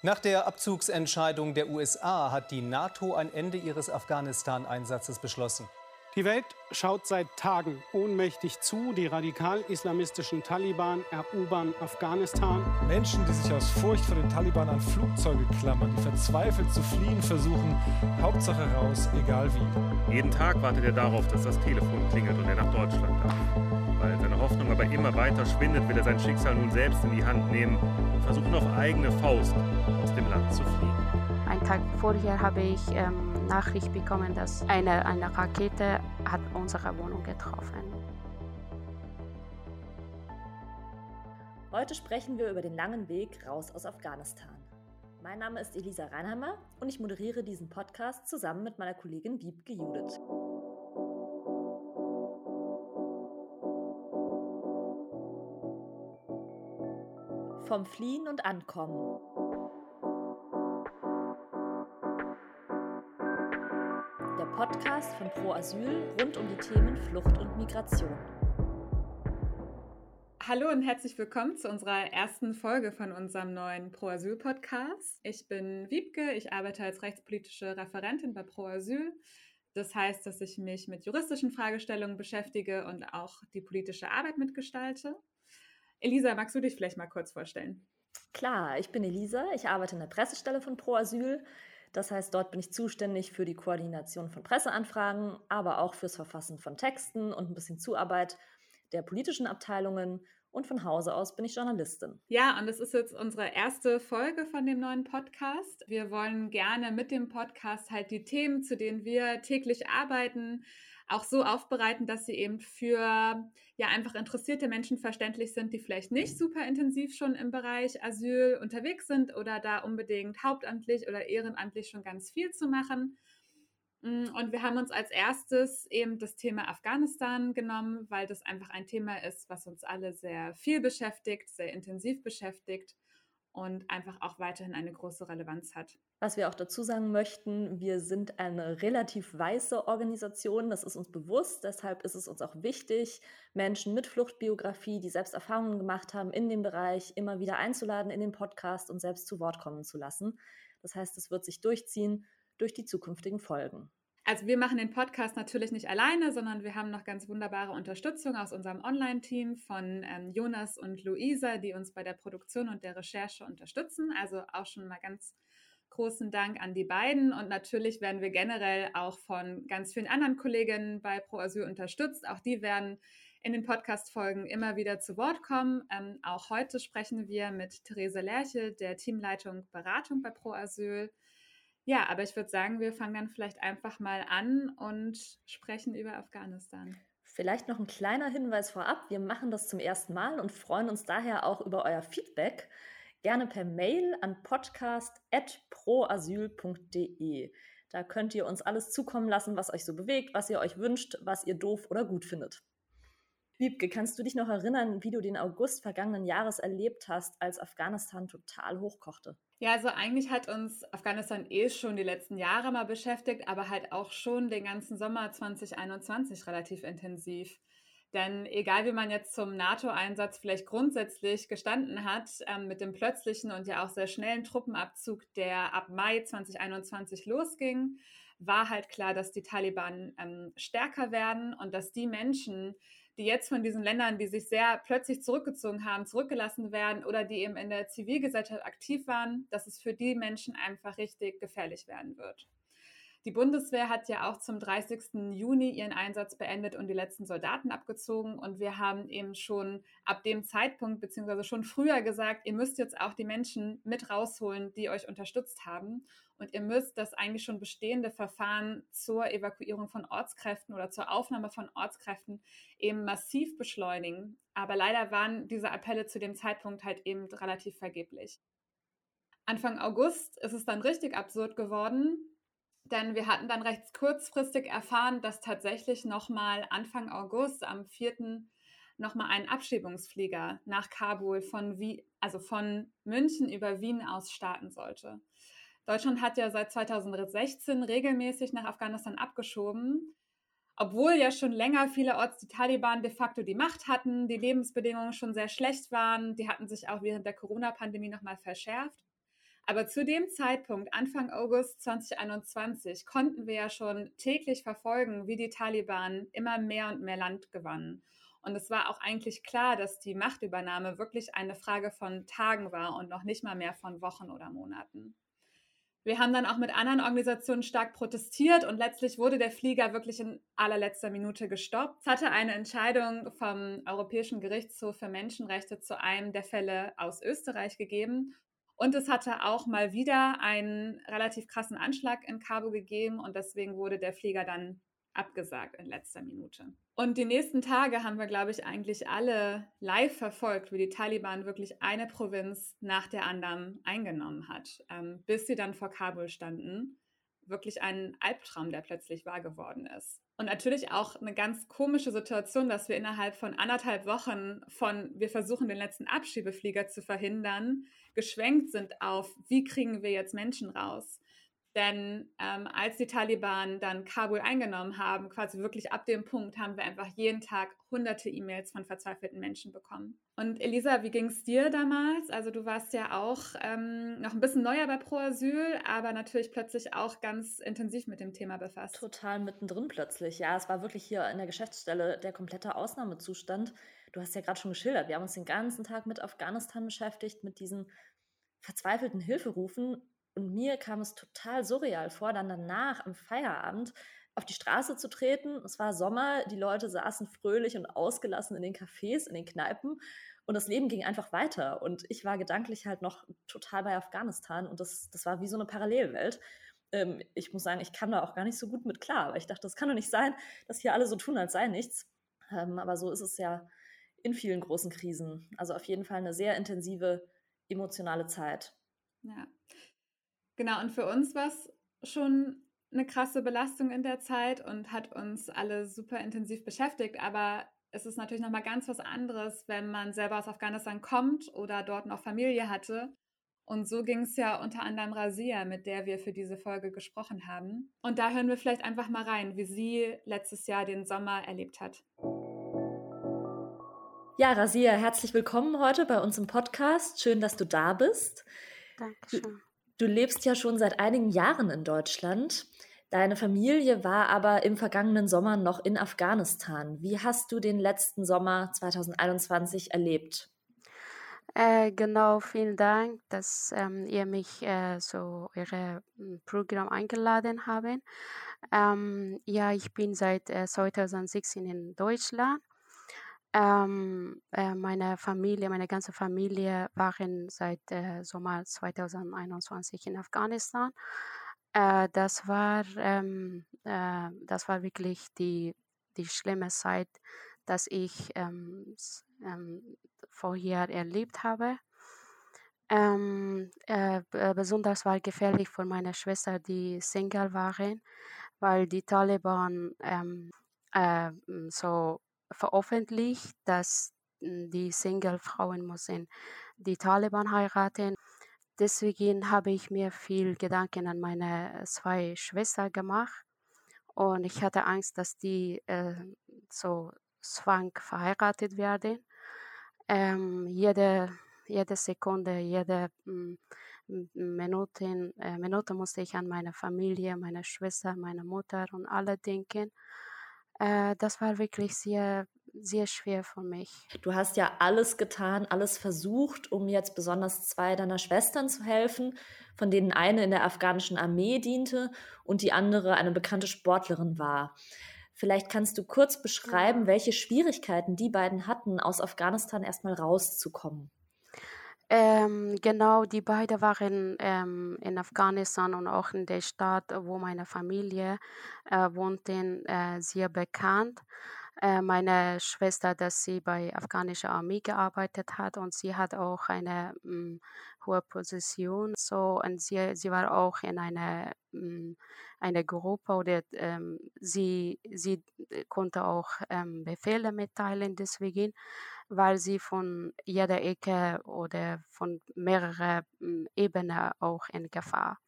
Nach der Abzugsentscheidung der USA hat die NATO ein Ende ihres Afghanistan-Einsatzes beschlossen. Die Welt schaut seit Tagen ohnmächtig zu. Die radikal-islamistischen Taliban erobern Afghanistan. Menschen, die sich aus Furcht vor den Taliban an Flugzeuge klammern, die verzweifelt zu fliehen versuchen. Hauptsache raus, egal wie. Jeden Tag wartet er darauf, dass das Telefon klingelt und er nach Deutschland darf. Weil seine Hoffnung aber immer weiter schwindet, will er sein Schicksal nun selbst in die Hand nehmen und versuchen auf eigene Faust aus dem Land zu fliehen. Einen Tag vorher habe ich ähm, Nachricht bekommen, dass eine, eine Rakete hat unsere Wohnung getroffen. Heute sprechen wir über den langen Weg raus aus Afghanistan. Mein Name ist Elisa Reinheimer und ich moderiere diesen Podcast zusammen mit meiner Kollegin Wiebke Judith. Vom Fliehen und Ankommen. Podcast von Pro Asyl rund um die Themen Flucht und Migration. Hallo und herzlich willkommen zu unserer ersten Folge von unserem neuen Pro Asyl Podcast. Ich bin Wiebke, ich arbeite als rechtspolitische Referentin bei Pro Asyl. Das heißt, dass ich mich mit juristischen Fragestellungen beschäftige und auch die politische Arbeit mitgestalte. Elisa, magst du dich vielleicht mal kurz vorstellen? Klar, ich bin Elisa, ich arbeite in der Pressestelle von Pro Asyl. Das heißt, dort bin ich zuständig für die Koordination von Presseanfragen, aber auch fürs Verfassen von Texten und ein bisschen Zuarbeit der politischen Abteilungen. Und von Hause aus bin ich Journalistin. Ja, und das ist jetzt unsere erste Folge von dem neuen Podcast. Wir wollen gerne mit dem Podcast halt die Themen, zu denen wir täglich arbeiten, auch so aufbereiten, dass sie eben für ja einfach interessierte Menschen verständlich sind, die vielleicht nicht super intensiv schon im Bereich Asyl unterwegs sind oder da unbedingt hauptamtlich oder ehrenamtlich schon ganz viel zu machen. Mm, und wir haben uns als erstes eben das Thema Afghanistan genommen, weil das einfach ein Thema ist, was uns alle sehr viel beschäftigt, sehr intensiv beschäftigt und einfach auch weiterhin eine große Relevanz hat. Was wir auch dazu sagen möchten, wir sind eine relativ weiße Organisation, das ist uns bewusst, deshalb ist es uns auch wichtig, Menschen mit Fluchtbiografie, die selbst Erfahrungen gemacht haben in dem Bereich, immer wieder einzuladen in den Podcast und selbst zu Wort kommen zu lassen. Das heißt, es wird sich durchziehen durch die zukünftigen Folgen. Also wir machen den Podcast natürlich nicht alleine, sondern wir haben noch ganz wunderbare Unterstützung aus unserem Online-Team von ähm, Jonas und Luisa, die uns bei der Produktion und der Recherche unterstützen. Also auch schon mal ganz großen Dank an die beiden. Und natürlich werden wir generell auch von ganz vielen anderen Kolleginnen bei Pro Asyl unterstützt. Auch die werden in den Podcast-Folgen immer wieder zu Wort kommen. Ähm, auch heute sprechen wir mit Therese Lerche, der Teamleitung Beratung bei Pro Asyl. Ja, aber ich würde sagen, wir fangen dann vielleicht einfach mal an und sprechen über Afghanistan. Vielleicht noch ein kleiner Hinweis vorab. Wir machen das zum ersten Mal und freuen uns daher auch über euer Feedback. Gerne per Mail an podcast.proasyl.de. Da könnt ihr uns alles zukommen lassen, was euch so bewegt, was ihr euch wünscht, was ihr doof oder gut findet. Wiebke, kannst du dich noch erinnern, wie du den August vergangenen Jahres erlebt hast, als Afghanistan total hochkochte? Ja, also eigentlich hat uns Afghanistan eh schon die letzten Jahre mal beschäftigt, aber halt auch schon den ganzen Sommer 2021 relativ intensiv. Denn egal wie man jetzt zum NATO-Einsatz vielleicht grundsätzlich gestanden hat, ähm, mit dem plötzlichen und ja auch sehr schnellen Truppenabzug, der ab Mai 2021 losging, war halt klar, dass die Taliban ähm, stärker werden und dass die Menschen, die jetzt von diesen Ländern, die sich sehr plötzlich zurückgezogen haben, zurückgelassen werden oder die eben in der Zivilgesellschaft aktiv waren, dass es für die Menschen einfach richtig gefährlich werden wird. Die Bundeswehr hat ja auch zum 30. Juni ihren Einsatz beendet und die letzten Soldaten abgezogen. Und wir haben eben schon ab dem Zeitpunkt, beziehungsweise schon früher gesagt, ihr müsst jetzt auch die Menschen mit rausholen, die euch unterstützt haben. Und ihr müsst das eigentlich schon bestehende Verfahren zur Evakuierung von Ortskräften oder zur Aufnahme von Ortskräften eben massiv beschleunigen. Aber leider waren diese Appelle zu dem Zeitpunkt halt eben relativ vergeblich. Anfang August ist es dann richtig absurd geworden, denn wir hatten dann recht kurzfristig erfahren, dass tatsächlich nochmal Anfang August am 4. nochmal ein Abschiebungsflieger nach Kabul von, Wien, also von München über Wien aus starten sollte. Deutschland hat ja seit 2016 regelmäßig nach Afghanistan abgeschoben, obwohl ja schon länger vielerorts die Taliban de facto die Macht hatten, die Lebensbedingungen schon sehr schlecht waren, die hatten sich auch während der Corona-Pandemie nochmal verschärft. Aber zu dem Zeitpunkt, Anfang August 2021, konnten wir ja schon täglich verfolgen, wie die Taliban immer mehr und mehr Land gewannen. Und es war auch eigentlich klar, dass die Machtübernahme wirklich eine Frage von Tagen war und noch nicht mal mehr von Wochen oder Monaten. Wir haben dann auch mit anderen Organisationen stark protestiert und letztlich wurde der Flieger wirklich in allerletzter Minute gestoppt. Es hatte eine Entscheidung vom Europäischen Gerichtshof für Menschenrechte zu einem der Fälle aus Österreich gegeben und es hatte auch mal wieder einen relativ krassen Anschlag in Cabo gegeben und deswegen wurde der Flieger dann abgesagt in letzter Minute. Und die nächsten Tage haben wir, glaube ich, eigentlich alle live verfolgt, wie die Taliban wirklich eine Provinz nach der anderen eingenommen hat, ähm, bis sie dann vor Kabul standen. Wirklich ein Albtraum, der plötzlich wahr geworden ist. Und natürlich auch eine ganz komische Situation, dass wir innerhalb von anderthalb Wochen von wir versuchen den letzten Abschiebeflieger zu verhindern, geschwenkt sind auf, wie kriegen wir jetzt Menschen raus. Denn ähm, als die Taliban dann Kabul eingenommen haben, quasi wirklich ab dem Punkt, haben wir einfach jeden Tag hunderte E-Mails von verzweifelten Menschen bekommen. Und Elisa, wie ging es dir damals? Also du warst ja auch ähm, noch ein bisschen neuer bei Pro Asyl, aber natürlich plötzlich auch ganz intensiv mit dem Thema befasst. Total mittendrin plötzlich. Ja, es war wirklich hier in der Geschäftsstelle der komplette Ausnahmezustand. Du hast ja gerade schon geschildert, wir haben uns den ganzen Tag mit Afghanistan beschäftigt, mit diesen verzweifelten Hilferufen. Und mir kam es total surreal vor, dann danach am Feierabend auf die Straße zu treten. Es war Sommer, die Leute saßen fröhlich und ausgelassen in den Cafés, in den Kneipen und das Leben ging einfach weiter. Und ich war gedanklich halt noch total bei Afghanistan und das, das war wie so eine Parallelwelt. Ähm, ich muss sagen, ich kam da auch gar nicht so gut mit klar, aber ich dachte, das kann doch nicht sein, dass hier alle so tun, als sei nichts. Ähm, aber so ist es ja in vielen großen Krisen. Also auf jeden Fall eine sehr intensive emotionale Zeit. Ja. Genau, und für uns war es schon eine krasse Belastung in der Zeit und hat uns alle super intensiv beschäftigt. Aber es ist natürlich nochmal ganz was anderes, wenn man selber aus Afghanistan kommt oder dort noch Familie hatte. Und so ging es ja unter anderem Rasia, mit der wir für diese Folge gesprochen haben. Und da hören wir vielleicht einfach mal rein, wie sie letztes Jahr den Sommer erlebt hat. Ja, Rasia, herzlich willkommen heute bei uns im Podcast. Schön, dass du da bist. Dankeschön. Du, lebst ja schon seit einigen Jahren in Deutschland. Deine Familie war aber im vergangenen Sommer noch in Afghanistan. Wie hast du den letzten Sommer 2021 erlebt? Äh, genau, vielen Dank, dass ähm, ihr mich äh, so eure hm, Programm eingeladen haben. Ähm, ja, ich bin seit äh, 2016 in Deutschland ähm, äh, meine Familie, meine ganze Familie waren seit äh, Sommer 2021 in Afghanistan. Äh, das war ähm, äh, das war wirklich die die schlimme Zeit, dass ich ähm, ähm, vorher erlebt habe. Ähm, äh, besonders war gefährlich für meine Schwester, die Single waren, weil die Taliban ähm, äh, so veröffentlicht, dass hm, die Single-Frauen müssen die Taliban heiraten. Deswegen habe ich mir viel Gedanken an meine zwei Schwestern gemacht und ich hatte Angst, dass die äh, so zwang verheiratet werden. Ähm, jede, jede Sekunde, jede mm, Minute, äh, Minute musste ich an meine Familie, meine Schwester, meine Mutter und alle denken. Äh, das war wirklich sehr, sehr schwer für mich. Du hast ja alles getan, alles versucht, um jetzt besonders zwei deiner Schwestern zu helfen, von denen eine in der afghanischen Armee diente und die andere eine bekannte Sportlerin war. Vielleicht kannst du kurz beschreiben, welche Schwierigkeiten die beiden hatten, aus Afghanistan erstmal rauszukommen. Ähm, genau, die beiden waren ähm, in Afghanistan und auch in der Stadt, wo meine Familie äh, wohnte, äh, sehr bekannt. Äh, meine Schwester, dass sie bei afghanischer Armee gearbeitet hat und sie hat auch eine mh, mm, hohe Position. So und sie, sie war auch in einer mm, eine Gruppe oder ähm, sie sie konnte auch ähm, Befehle mitteilen deswegen weil sie von jeder Ecke oder von mehreren hm, Ebenen auch in Gefahr.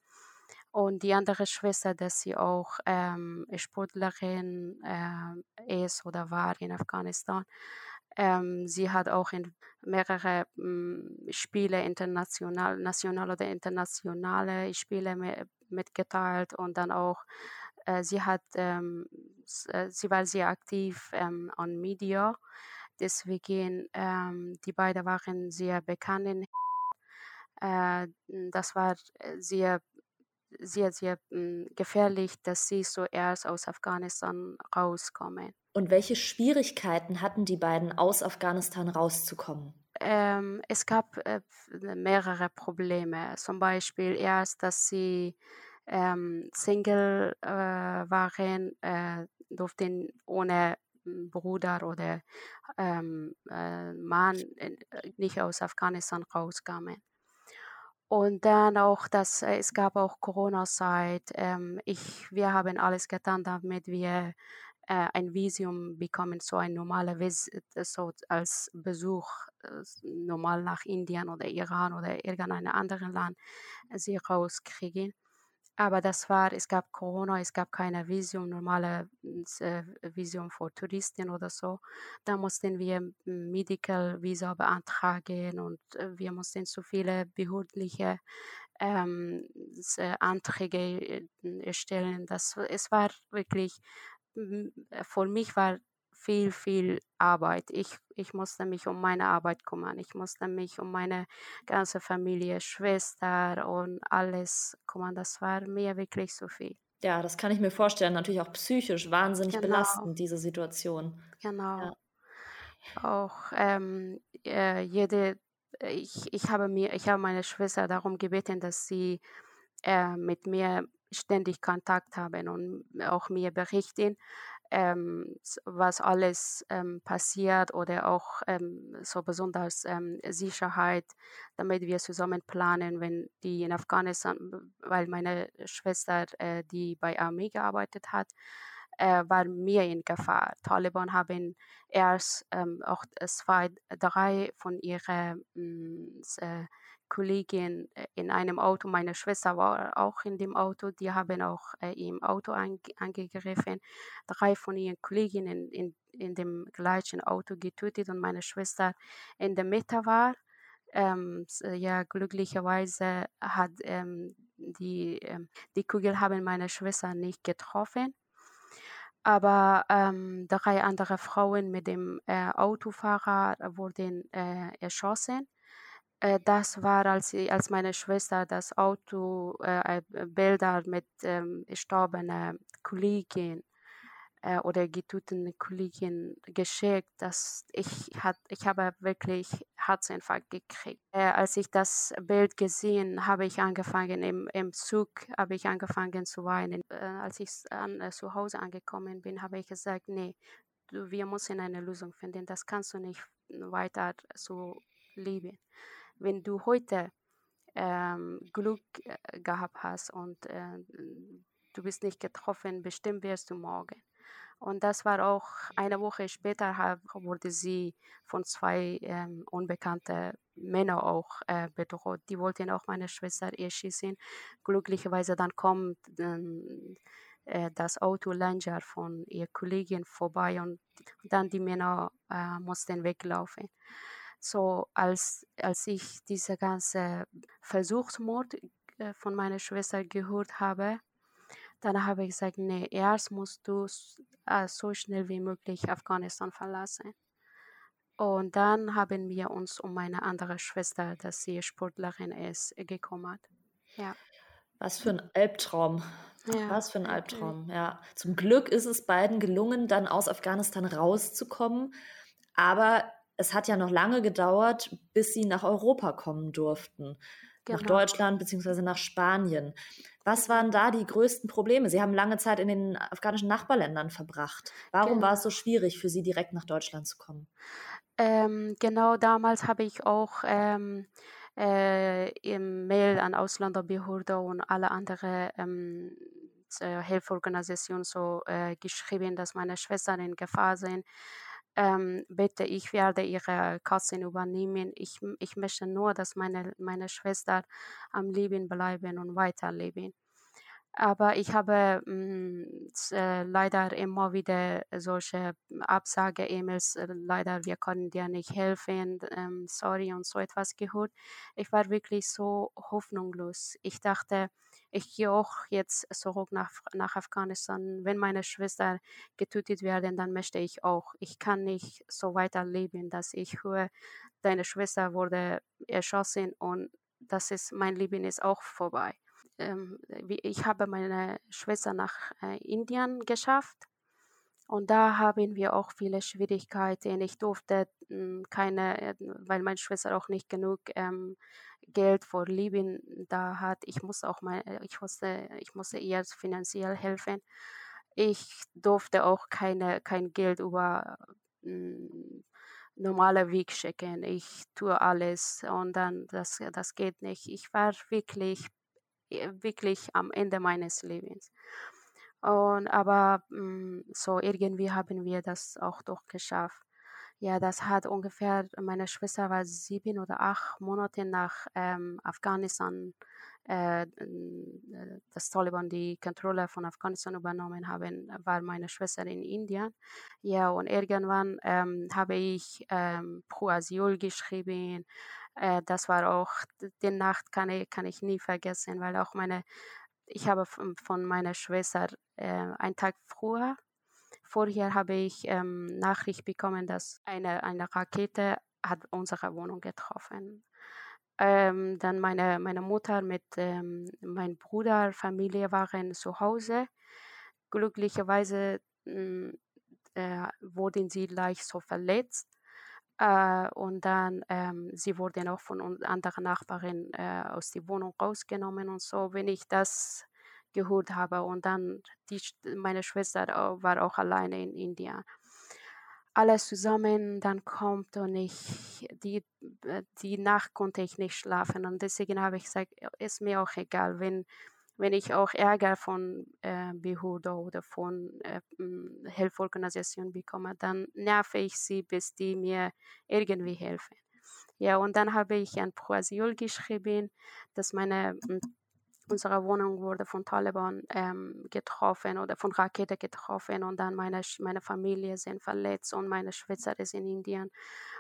Und die andere Schwester, dass sie auch ähm, Sportlerin äh, ist oder war in Afghanistan, Ähm, sie hat auch in mehrere ähm, Spiele, international, national oder internationale Spiele mitgeteilt und dann auch äh, sie hat, ähm, äh, sie war sehr aktiv ähm, an Media, deswegen ähm, die beiden waren sehr bekannt. In, äh, das war sehr sehr, sehr hm, gefährlich, dass sie zuerst aus Afghanistan rauskommen. Und welche Schwierigkeiten hatten die beiden, aus Afghanistan rauszukommen? Ähm, es gab äh, mehrere Probleme. Zum Beispiel erst, dass sie ähm, Single äh, waren, äh, durften ohne hm, Bruder oder ähm, äh, Mann äh, nicht aus Afghanistan rauskommen. Und dann auch, dass äh, es gab auch Corona-Zeit. Ähm, ich, wir haben alles getan, damit wir äh, ein Visum bekommen, so ein normaler Visit, so als Besuch, äh, normal nach Indien oder Iran oder irgendeinem anderen Land, äh, sie rauskriegen. Aber das war, es gab Corona, es gab keine Visum, normale äh, Visum für Touristen oder so. Da mussten wir Medical Visa beantragen und äh, wir mussten so viele behördliche ähm, äh, Anträge erstellen. Das, es war wirklich, für mich war viel, viel Arbeit. Ich, ich musste mich um meine Arbeit kümmern. Ich musste mich um meine ganze Familie, Schwester und alles kümmern. Das war mir wirklich so viel. Ja, das kann ich mir vorstellen. Natürlich auch psychisch wahnsinnig genau. belastend, diese Situation. Genau. Ja. Auch ähm, äh, jede, ich, ich habe mir, ich habe meine Schwester darum gebeten, dass sie äh, mit mir ständig Kontakt haben und auch mir berichten, ähm, was alles ähm, passiert oder auch ähm, so besonders ähm, Sicherheit, damit wir zusammen planen, wenn die in Afghanistan, weil meine Schwester, äh, die bei Armee gearbeitet hat, äh, war mir in Gefahr. Taliban haben erst ähm, auch zwei, drei von ihren mm, äh, Kollegin äh, in einem Auto, meine Schwester war auch in dem Auto, die haben auch äh, im Auto angegriffen. Drei von ihren Kolleginnen in, in dem gleichen Auto getötet und meine Schwester in der Mitte war. Ähm, ja, glücklicherweise hat ähm, die, ähm, die Kugel haben meine Schwester nicht getroffen. Aber ähm, drei andere Frauen mit dem äh, Autofahrer wurden äh, erschossen. Äh, das war, als, als meine Schwester das Auto, äh, äh Bilder mit ähm, gestorbenen Kollegen äh, oder getöteten Kollegen geschickt, dass ich, hat, ich habe wirklich Herzinfarkt gekriegt. Äh, als ich das Bild gesehen habe, ich angefangen, im, im Zug habe ich angefangen zu weinen. Äh, als ich an, zu Hause angekommen bin, habe ich gesagt, nee, du, wir müssen eine Lösung finden, das kannst du nicht weiter so leben wenn du heute ähm, Glück äh, gehabt hast und äh, du bist nicht getroffen, bestimmt wirst du morgen. Und das war auch eine Woche später, wurde sie von zwei ähm, unbekannten Männern auch äh, bedroht. Die wollten auch meine Schwester erschießen. Glücklicherweise dann kommt ähm, äh, das Auto Langer von ihr Kollegin vorbei und dann die Männer äh, mussten weglaufen. So als, als ich diese ganze Versuchsmord äh, von meiner Schwester gehört habe, dann habe ich gesagt, nee, erst musst du äh, so schnell wie möglich Afghanistan verlassen. Und dann haben wir uns um meine andere Schwester, dass sie Sportlerin ist, gekümmert. Ja. Was für ein Albtraum. Ja, Was für ein Albtraum, ja. Zum Glück ist es beiden gelungen, dann aus Afghanistan rauszukommen. Aber es hat ja noch lange gedauert, bis sie nach Europa kommen durften. Genau. Nach Deutschland bzw. nach Spanien. Was waren da die größten Probleme? Sie haben lange Zeit in den afghanischen Nachbarländern verbracht. Warum genau. war es so schwierig für Sie, direkt nach Deutschland zu kommen? Ähm, genau damals habe ich auch ähm, äh, im Mail an Ausländerbehörde und alle anderen ähm, äh, Hilfeorganisationen so äh, geschrieben, dass meine Schwestern in Gefahr sind ähm, bitte, ich werde ihre Kassen übernehmen. Ich, ich möchte nur, dass meine, meine Schwester am Leben bleiben und weiterleben. Aber ich habe mh, äh, leider immer wieder solche Absage-E-Mails, äh, leider, wir können dir nicht helfen, ähm, sorry und so etwas gehört. Ich war wirklich so hoffnungslos. Ich dachte, ich gehe auch jetzt zurück nach, nach Afghanistan. Wenn meine Schwester getötet werden, dann möchte ich auch. Ich kann nicht so weiterleben, dass ich höre, deine Schwester wurde erschossen und das ist, mein Leben ist auch vorbei ich habe meine Schwester nach äh, Indien geschafft und da haben wir auch viele Schwierigkeiten. Ich durfte hm, keine, äh, weil meine Schwester auch nicht genug ähm, Geld für Leben da hat. Ich muss auch mal, äh, ich musste, ich musste ihr finanziell helfen. Ich durfte auch keine, kein Geld über hm, normale Weg schicken. Ich tue alles und dann das, das geht nicht. Ich war wirklich wirklich am Ende meines Lebens. Und aber mm, so irgendwie haben wir das auch doch geschafft. Ja, das hat ungefähr, meine Schwester war sieben oder acht Monate nach ähm, Afghanistan, äh, das Taliban die Kontrolle von Afghanistan übernommen haben, war meine Schwester in Indien. Ja, und irgendwann ähm, habe ich ähm, pro Asyl geschrieben äh, das war auch, die Nacht kann ich, kann ich nie vergessen, weil auch meine, ich habe von, von meiner Schwester äh, einen Tag früher, vorher habe ich ähm, Nachricht bekommen, dass eine, eine Rakete hat unsere Wohnung getroffen. Ähm, dann meine, meine Mutter mit ähm, meinem Bruder, Familie waren zu Hause. Glücklicherweise mh, hm, äh, wurden sie leicht so verletzt. Äh, und dann, ähm, sie wurden auch von anderen Nachbarn äh, aus der Wohnung rausgenommen und so. Wenn ich das gehört habe und dann die, meine Schwester war auch alleine in Indien. Alles zusammen dann kommt und ich, die, äh, die Nacht konnte ich nicht schlafen und deswegen habe ich gesagt, ist mir auch egal, wenn wenn ich auch Ärger von äh, Behörde oder von äh, Hilfeorganisationen bekomme, dann nerve ich sie, bis die mir irgendwie helfen. Ja, und dann habe ich ein Proasyl geschrieben, dass meine unsere Wohnung wurde von Taliban ähm, getroffen oder von Rakete getroffen und dann meine, meine Familie sind verletzt und meine Schwester ist in Indien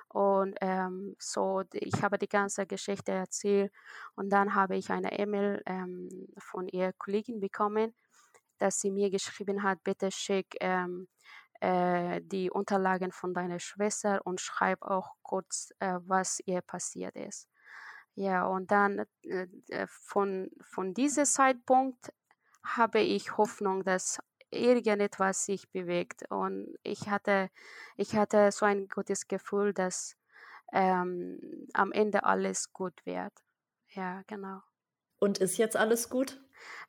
und ähm, so, ich habe die ganze Geschichte erzählt und dann habe ich eine E-Mail ähm, von ihrer Kollegin bekommen, dass sie mir geschrieben hat, bitte schick ähm, äh, die Unterlagen von deiner Schwester und schreib auch kurz, äh, was ihr passiert ist. Ja, und dann äh, äh von, von diesem Zeitpunkt habe ich Hoffnung, dass irgendetwas sich bewegt. Und ich hatte, ich hatte so ein gutes Gefühl, dass ähm, am Ende alles gut wird. Ja, genau. Und ist jetzt alles gut?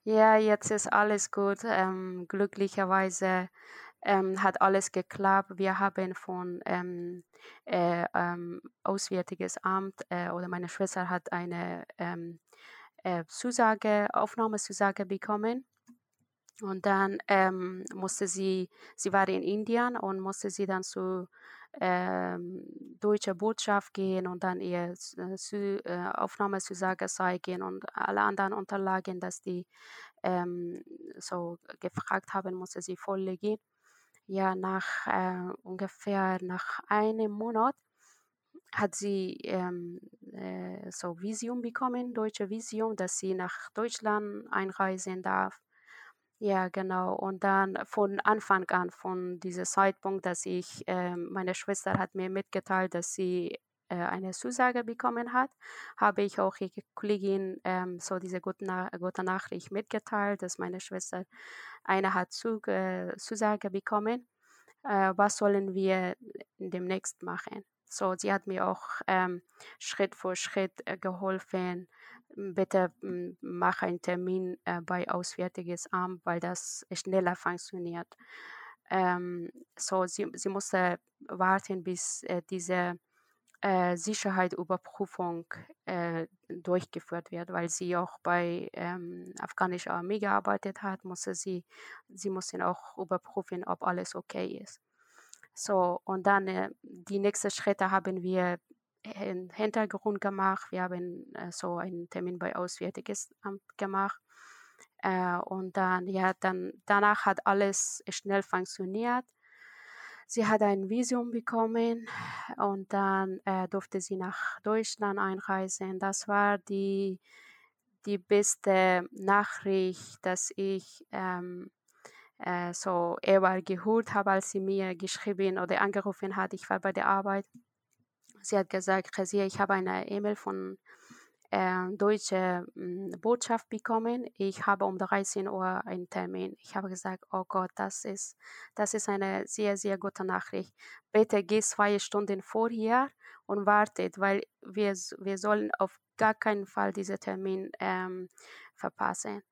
Ja, jetzt ist alles gut. Ähm, glücklicherweise ähm, hat alles geklappt. Wir haben von ähm, äh, ähm, Auswärtiges Amt äh, oder meine Schwester hat eine ähm, äh, Zusage, Aufnahmezusage bekommen. Und dann ähm, musste sie, sie war in Indien und musste sie dann zu ähm, deutscher Botschaft gehen und dann ihr äh, äh, Aufnahmezusage zeigen und alle anderen Unterlagen, dass die ähm, so gefragt haben, musste sie vorlegen. Ja, nach äh, ungefähr nach einem Monat hat sie ähm, äh, so Visum bekommen, deutsche Visum, dass sie nach Deutschland einreisen darf. Ja, genau. Und dann von Anfang an, von diesem Zeitpunkt, dass ich, äh, meine Schwester hat mir mitgeteilt, dass sie äh, eine Zusage bekommen hat, habe ich auch ihre Kollegin ähm, so diese gute, Na gute Nachricht mitgeteilt, dass meine Schwester eine hat zu, äh, Zusage bekommen. Äh, was sollen wir demnächst machen? So, sie hat mir auch ähm, Schritt für Schritt äh, geholfen, bitte mach einen Termin äh, bei Auswärtiges Amt, weil das schneller funktioniert. Ähm, so, sie, sie musste warten, bis äh, diese äh, Sicherheitsüberprüfung äh, durchgeführt wird, weil sie auch bei ähm, afghanischer Armee gearbeitet hat, musste sie, sie mussten auch überprüfen, ob alles okay ist. So, und dann äh, die nächsten Schritte haben wir im Hintergrund gemacht. Wir haben äh, so einen Termin bei Auswärtiges Amt gemacht. Äh, und dann, ja, dann danach hat alles schnell funktioniert. Sie hat ein Visum bekommen und dann äh, durfte sie nach Deutschland einreisen. Das war die, die beste Nachricht, dass ich ähm, äh, so ever gehört habe, als sie mir geschrieben oder angerufen hat. Ich war bei der Arbeit. Sie hat gesagt, Resia, ich habe eine E-Mail von äh, deutsche äh, Botschaft bekommen. Ich habe um 13 Uhr einen Termin. Ich habe gesagt, oh Gott, das ist, das ist eine sehr, sehr gute Nachricht. Bitte geh zwei Stunden vorher und wartet, weil wir, wir sollen auf gar keinen Fall diesen Termin ähm, verpassen.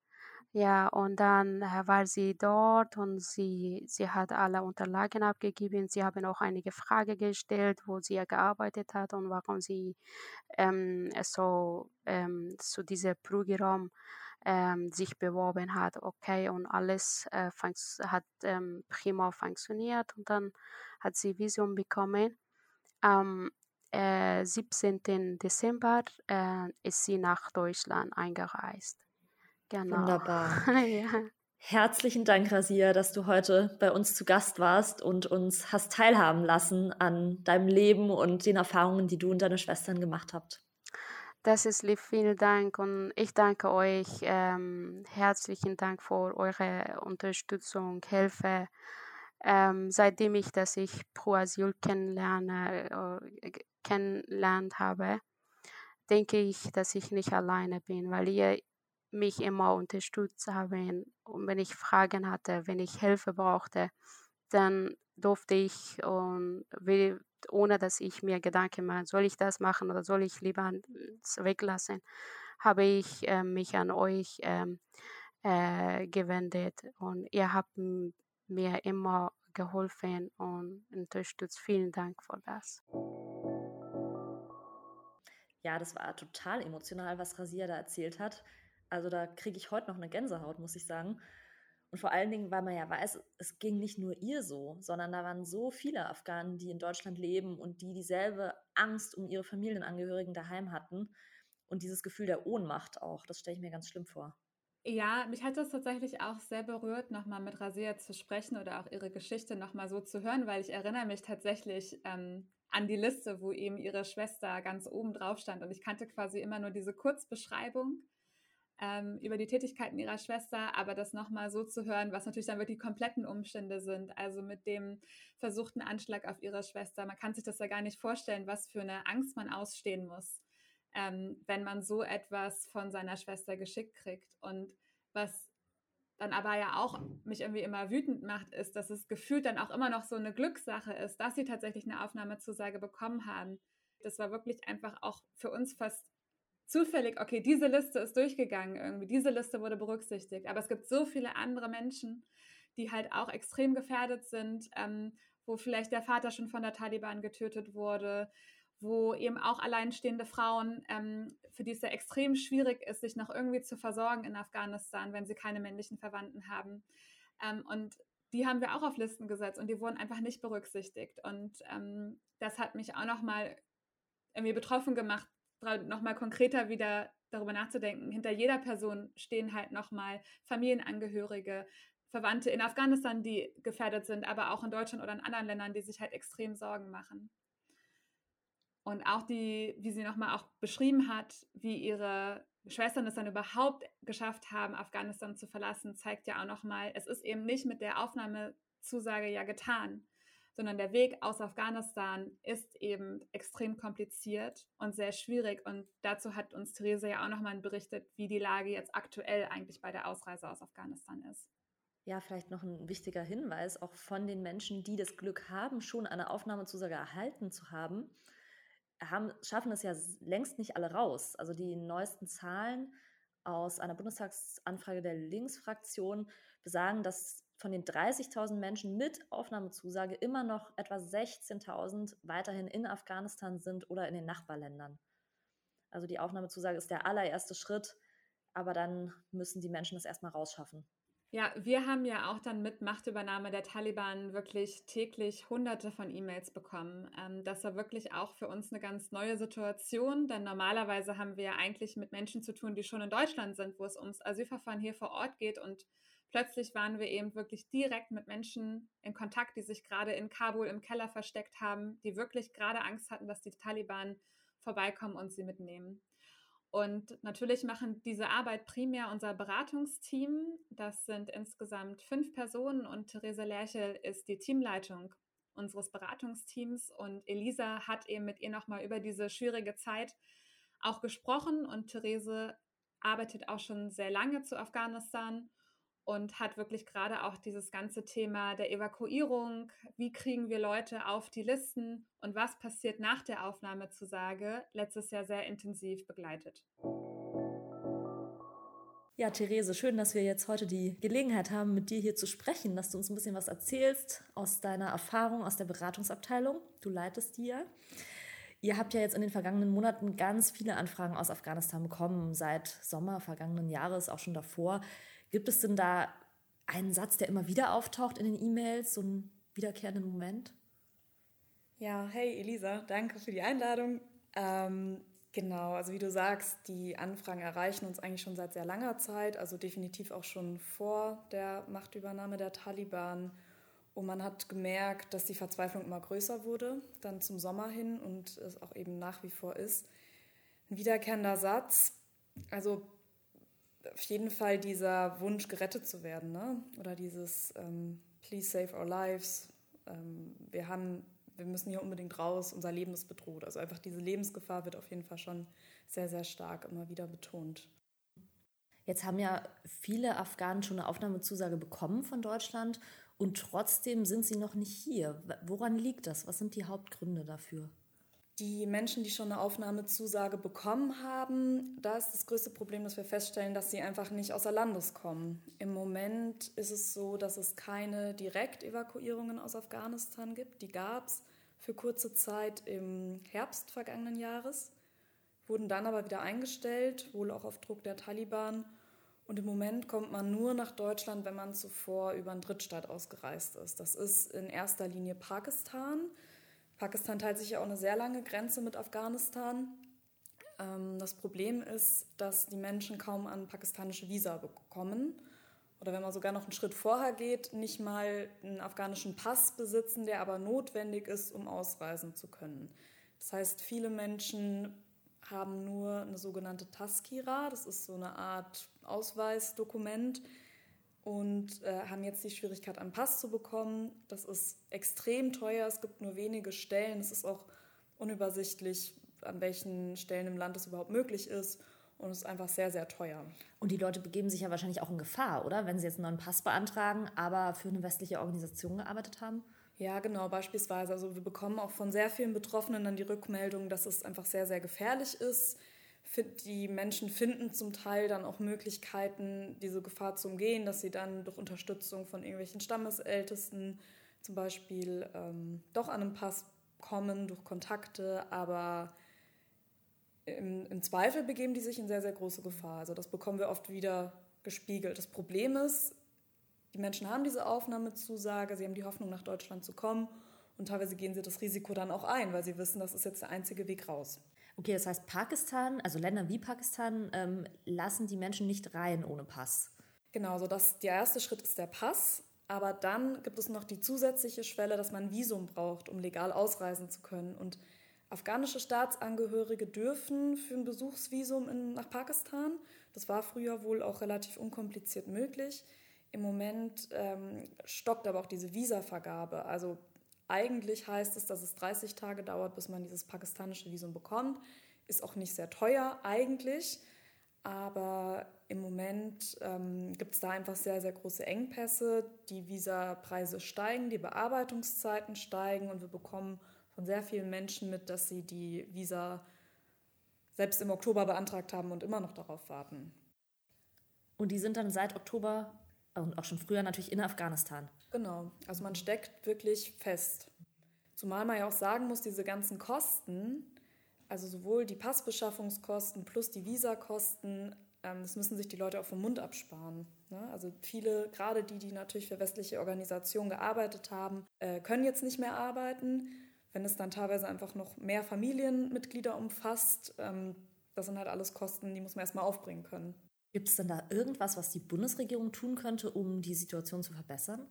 Ja, und dann äh, war sie dort und sie, sie hat alle Unterlagen abgegeben. Sie haben auch einige Fragen gestellt, wo sie gearbeitet hat und warum sie ähm, so ähm, zu diesem Programm ähm, sich beworben hat. Okay, und alles äh, hat ähm, prima funktioniert und dann hat sie Visum bekommen. Am äh, 17. Dezember äh, ist sie nach Deutschland eingereist. Genau. Wunderbar. ja. Herzlichen Dank, Rasia, dass du heute bei uns zu Gast warst und uns hast teilhaben lassen an deinem Leben und den Erfahrungen, die du und deine Schwestern gemacht habt. Das ist lieb, vielen Dank und ich danke euch. Ähm, herzlichen Dank für eure Unterstützung, Hilfe. Ähm, seitdem ich, dass ich Pro Asyl kennenlerne, äh, kennenlernt habe, denke ich, dass ich nicht alleine bin, weil ihr mich immer unterstützt haben. Und wenn ich Fragen hatte, wenn ich Hilfe brauchte, dann durfte ich und will, ohne dass ich mir Gedanken mache, soll ich das machen oder soll ich lieber weglassen, habe ich äh, mich an euch ähm, äh, gewendet und ihr habt mir immer geholfen und unterstützt. Vielen Dank für das. Ja, das war total emotional, was Rasia da erzählt hat. Also da kriege ich heute noch eine Gänsehaut, muss ich sagen. Und vor allen Dingen, weil man ja weiß, es ging nicht nur ihr so, sondern da waren so viele Afghanen, die in Deutschland leben und die dieselbe Angst um ihre Familienangehörigen daheim hatten. Und dieses Gefühl der Ohnmacht auch, das stelle ich mir ganz schlimm vor. Ja, mich hat das tatsächlich auch sehr berührt, nochmal mit Rasia zu sprechen oder auch ihre Geschichte nochmal so zu hören, weil ich erinnere mich tatsächlich ähm, an die Liste, wo eben ihre Schwester ganz oben drauf stand. Und ich kannte quasi immer nur diese Kurzbeschreibung ähm, über die Tätigkeiten ihrer Schwester, aber das nochmal so zu hören, was natürlich dann wirklich die kompletten Umstände sind, also mit dem versuchten Anschlag auf ihre Schwester. Man kann sich das ja gar nicht vorstellen, was für eine Angst man ausstehen muss, ähm, wenn man so etwas von seiner Schwester geschickt kriegt. Und was dann aber ja auch mich irgendwie immer wütend macht, ist, dass es gefühlt dann auch immer noch so eine Glückssache ist, dass sie tatsächlich eine Aufnahmezusage bekommen haben. Das war wirklich einfach auch für uns fast zufällig, okay, diese Liste ist durchgegangen irgendwie, diese Liste wurde berücksichtigt. Aber es gibt so viele andere Menschen, die halt auch extrem gefährdet sind, ähm, wo vielleicht der Vater schon von der Taliban getötet wurde, wo eben auch alleinstehende Frauen, ähm, für die es ja extrem schwierig ist, sich noch irgendwie zu versorgen in Afghanistan, wenn sie keine männlichen Verwandten haben. Ähm, und die haben wir auch auf Listen gesetzt und die wurden einfach nicht berücksichtigt. Und ähm, das hat mich auch nochmal irgendwie betroffen gemacht, nochmal konkreter wieder darüber nachzudenken. Hinter jeder Person stehen halt nochmal Familienangehörige, Verwandte in Afghanistan, die gefährdet sind, aber auch in Deutschland oder in anderen Ländern, die sich halt extrem Sorgen machen. Und auch die, wie sie nochmal auch beschrieben hat, wie ihre Schwestern es dann überhaupt geschafft haben, Afghanistan zu verlassen, zeigt ja auch nochmal, es ist eben nicht mit der Aufnahmezusage ja getan sondern der Weg aus Afghanistan ist eben extrem kompliziert und sehr schwierig. Und dazu hat uns Theresa ja auch nochmal berichtet, wie die Lage jetzt aktuell eigentlich bei der Ausreise aus Afghanistan ist. Ja, vielleicht noch ein wichtiger Hinweis, auch von den Menschen, die das Glück haben, schon eine Aufnahmezusage erhalten zu haben, haben schaffen es ja längst nicht alle raus. Also die neuesten Zahlen aus einer Bundestagsanfrage der Linksfraktion besagen, dass von den 30.000 Menschen mit Aufnahmezusage immer noch etwa 16.000 weiterhin in Afghanistan sind oder in den Nachbarländern. Also die Aufnahmezusage ist der allererste Schritt, aber dann müssen die Menschen es erstmal rausschaffen. Ja, wir haben ja auch dann mit Machtübernahme der Taliban wirklich täglich hunderte von E-Mails bekommen. Ähm, das war wirklich auch für uns eine ganz neue Situation, denn normalerweise haben wir ja eigentlich mit Menschen zu tun, die schon in Deutschland sind, wo es ums Asylverfahren hier vor Ort geht. Und plötzlich waren wir eben wirklich direkt mit Menschen in Kontakt, die sich gerade in Kabul im Keller versteckt haben, die wirklich gerade Angst hatten, dass die Taliban vorbeikommen und sie mitnehmen. Und natürlich machen diese Arbeit primär unser Beratungsteam. Das sind insgesamt fünf Personen und Therese Lerchel ist die Teamleitung unseres Beratungsteams. Und Elisa hat eben mit ihr nochmal über diese schwierige Zeit auch gesprochen. Und Therese arbeitet auch schon sehr lange zu Afghanistan und hat wirklich gerade auch dieses ganze Thema der Evakuierung, wie kriegen wir Leute auf die Listen und was passiert nach der Aufnahmezusage, letztes Jahr sehr intensiv begleitet. Ja, Therese, schön, dass wir jetzt heute die Gelegenheit haben, mit dir hier zu sprechen, dass du uns ein bisschen was erzählst aus deiner Erfahrung aus der Beratungsabteilung. Du leitest die ja. Ihr habt ja jetzt in den vergangenen Monaten ganz viele Anfragen aus Afghanistan bekommen, seit Sommer vergangenen Jahres, auch schon davor. Gibt es denn da einen Satz, der immer wieder auftaucht in den E-Mails, so einen wiederkehrenden Moment? Ja, hey Elisa, danke für die Einladung. Ähm, genau, also wie du sagst, die Anfragen erreichen uns eigentlich schon seit sehr langer Zeit, also definitiv auch schon vor der Machtübernahme der Taliban. Und man hat gemerkt, dass die Verzweiflung immer größer wurde, dann zum Sommer hin und es auch eben nach wie vor ist. Ein wiederkehrender Satz, also auf jeden Fall dieser Wunsch, gerettet zu werden, ne? oder dieses ähm, Please save our lives. Ähm, wir, haben, wir müssen hier unbedingt raus, unser Leben ist bedroht. Also einfach diese Lebensgefahr wird auf jeden Fall schon sehr, sehr stark immer wieder betont. Jetzt haben ja viele Afghanen schon eine Aufnahmezusage bekommen von Deutschland und trotzdem sind sie noch nicht hier. Woran liegt das? Was sind die Hauptgründe dafür? Die Menschen, die schon eine Aufnahmezusage bekommen haben, da ist das größte Problem, dass wir feststellen, dass sie einfach nicht außer Landes kommen. Im Moment ist es so, dass es keine Direktevakuierungen aus Afghanistan gibt. Die gab es für kurze Zeit im Herbst vergangenen Jahres, wurden dann aber wieder eingestellt, wohl auch auf Druck der Taliban. Und im Moment kommt man nur nach Deutschland, wenn man zuvor über einen Drittstaat ausgereist ist. Das ist in erster Linie Pakistan. Pakistan teilt sich ja auch eine sehr lange Grenze mit Afghanistan. Ähm, das Problem ist, dass die Menschen kaum an pakistanische Visa bekommen oder wenn man sogar noch einen Schritt vorher geht, nicht mal einen afghanischen Pass besitzen, der aber notwendig ist, um ausreisen zu können. Das heißt, viele Menschen haben nur eine sogenannte Taskira, das ist so eine Art Ausweisdokument, und äh, haben jetzt die Schwierigkeit, einen Pass zu bekommen. Das ist extrem teuer, es gibt nur wenige Stellen, es ist auch unübersichtlich, an welchen Stellen im Land es überhaupt möglich ist. Und es ist einfach sehr, sehr teuer. Und die Leute begeben sich ja wahrscheinlich auch in Gefahr, oder? Wenn sie jetzt einen neuen Pass beantragen, aber für eine westliche Organisation gearbeitet haben? Ja, genau, beispielsweise. Also wir bekommen auch von sehr vielen Betroffenen dann die Rückmeldung, dass es einfach sehr, sehr gefährlich ist die Menschen finden zum Teil dann auch Möglichkeiten, diese Gefahr zu umgehen, dass sie dann durch Unterstützung von irgendwelchen Stammesältesten zum Beispiel ähm, doch an einen Pass kommen, durch Kontakte, aber im, im, Zweifel begeben die sich in sehr, sehr große Gefahr. Also das bekommen wir oft wieder gespiegelt. Das Problem ist, die Menschen haben diese Aufnahmezusage, sie haben die Hoffnung, nach Deutschland zu kommen und teilweise gehen sie das Risiko dann auch ein, weil sie wissen, das ist jetzt der einzige Weg raus. Okay, das heißt, Pakistan, also Länder wie Pakistan, ähm, lassen die Menschen nicht rein ohne Pass. Genau, so das, der erste Schritt ist der Pass. Aber dann gibt es noch die zusätzliche Schwelle, dass man ein Visum braucht, um legal ausreisen zu können. Und afghanische Staatsangehörige dürfen für ein Besuchsvisum in, nach Pakistan. Das war früher wohl auch relativ unkompliziert möglich. Im Moment ähm, stockt aber auch diese Visavergabe. Also eigentlich heißt es, dass es 30 Tage dauert, bis man dieses pakistanische Visum bekommt. Ist auch nicht sehr teuer eigentlich, aber im Moment ähm, gibt es da einfach sehr, sehr große Engpässe. Die Visapreise steigen, die Bearbeitungszeiten steigen und wir bekommen von sehr vielen Menschen mit, dass sie die Visa selbst im Oktober beantragt haben und immer noch darauf warten. Und die sind dann seit Oktober und auch schon früher natürlich in Afghanistan. Genau, also man steckt wirklich fest. Zumal man ja auch sagen muss, diese ganzen Kosten, Also sowohl die Passbeschaffungskosten plus die Visakosten, ähm, das müssen sich die Leute auch vom Mund absparen. Ne? Also viele, gerade die, die natürlich für westliche Organisationen gearbeitet haben, äh, können jetzt nicht mehr arbeiten. Wenn es dann teilweise einfach noch mehr Familienmitglieder umfasst, ähm, das sind halt alles Kosten, die muss man erstmal aufbringen können. Gibt es denn da irgendwas, was die Bundesregierung tun könnte, um die Situation zu verbessern?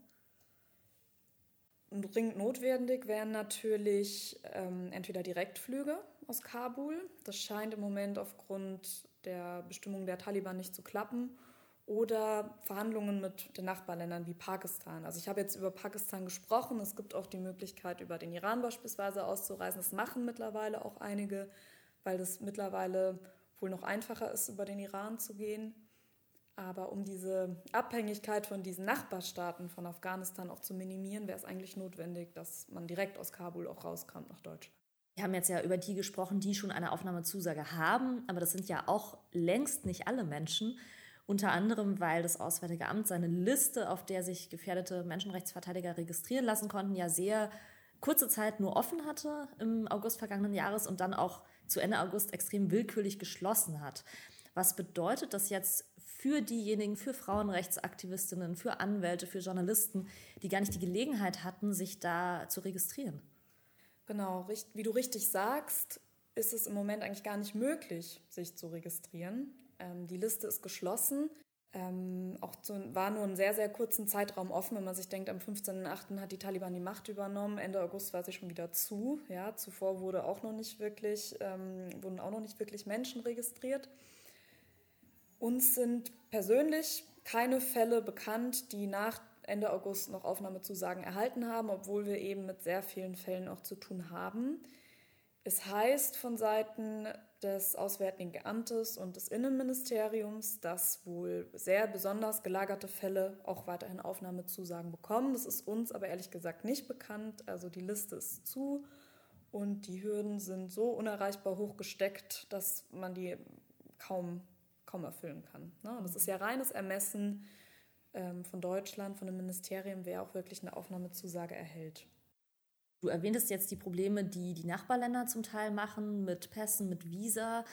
Dringend notwendig wären natürlich ähm, entweder Direktflüge aus Kabul. Das scheint im Moment aufgrund der Bestimmungen der Taliban nicht zu klappen. Oder Verhandlungen mit den Nachbarländern wie Pakistan. Also ich habe jetzt über Pakistan gesprochen. Es gibt auch die Möglichkeit, über den Iran beispielsweise auszureisen. Das machen mittlerweile auch einige, weil das mittlerweile wohl noch einfacher ist, über den Iran zu gehen. Aber um diese Abhängigkeit von diesen Nachbarstaaten von Afghanistan auch zu minimieren, wäre es eigentlich notwendig, dass man direkt aus Kabul auch rauskommt nach Deutschland. Wir haben jetzt ja über die gesprochen, die schon eine Aufnahmezusage haben, aber das sind ja auch längst nicht alle Menschen. Unter anderem, weil das Auswärtige Amt seine Liste, auf der sich gefährdete Menschenrechtsverteidiger registrieren lassen konnten, ja sehr kurze Zeit nur offen hatte im August vergangenen Jahres und dann auch zu Ende August extrem willkürlich geschlossen hat. Was bedeutet das jetzt für diejenigen, für Frauenrechtsaktivistinnen, für Anwälte, für Journalisten, die gar nicht die Gelegenheit hatten, sich da zu registrieren? Genau, wie du richtig sagst, ist es im Moment eigentlich gar nicht möglich, sich zu registrieren. Ähm, die Liste ist geschlossen. Ähm, auch zu, war nur einen sehr, sehr kurzen Zeitraum offen, wenn man sich denkt, am 15.08. hat die Taliban die Macht übernommen, Ende August war sie schon wieder zu. Ja, zuvor wurde auch noch nicht wirklich, ähm, wurden auch noch nicht wirklich Menschen registriert. Uns sind persönlich keine Fälle bekannt, die nach Ende August noch Aufnahmezusagen erhalten haben, obwohl wir eben mit sehr vielen Fällen auch zu tun haben. Es heißt von Seiten des Auswärtigen Amtes und des Innenministeriums, dass wohl sehr besonders gelagerte Fälle auch weiterhin Aufnahmezusagen bekommen. Das ist uns aber ehrlich gesagt nicht bekannt. Also die Liste ist zu und die Hürden sind so unerreichbar hoch gesteckt, dass man die kaum, kaum erfüllen kann. Ne? Und das ist ja reines Ermessen ähm, von Deutschland, von dem Ministerium, wer auch wirklich eine Aufnahmezusage erhält. Du erwähntest jetzt die Probleme, die die Nachbarländer zum Teil machen mit Pässen, mit Visa.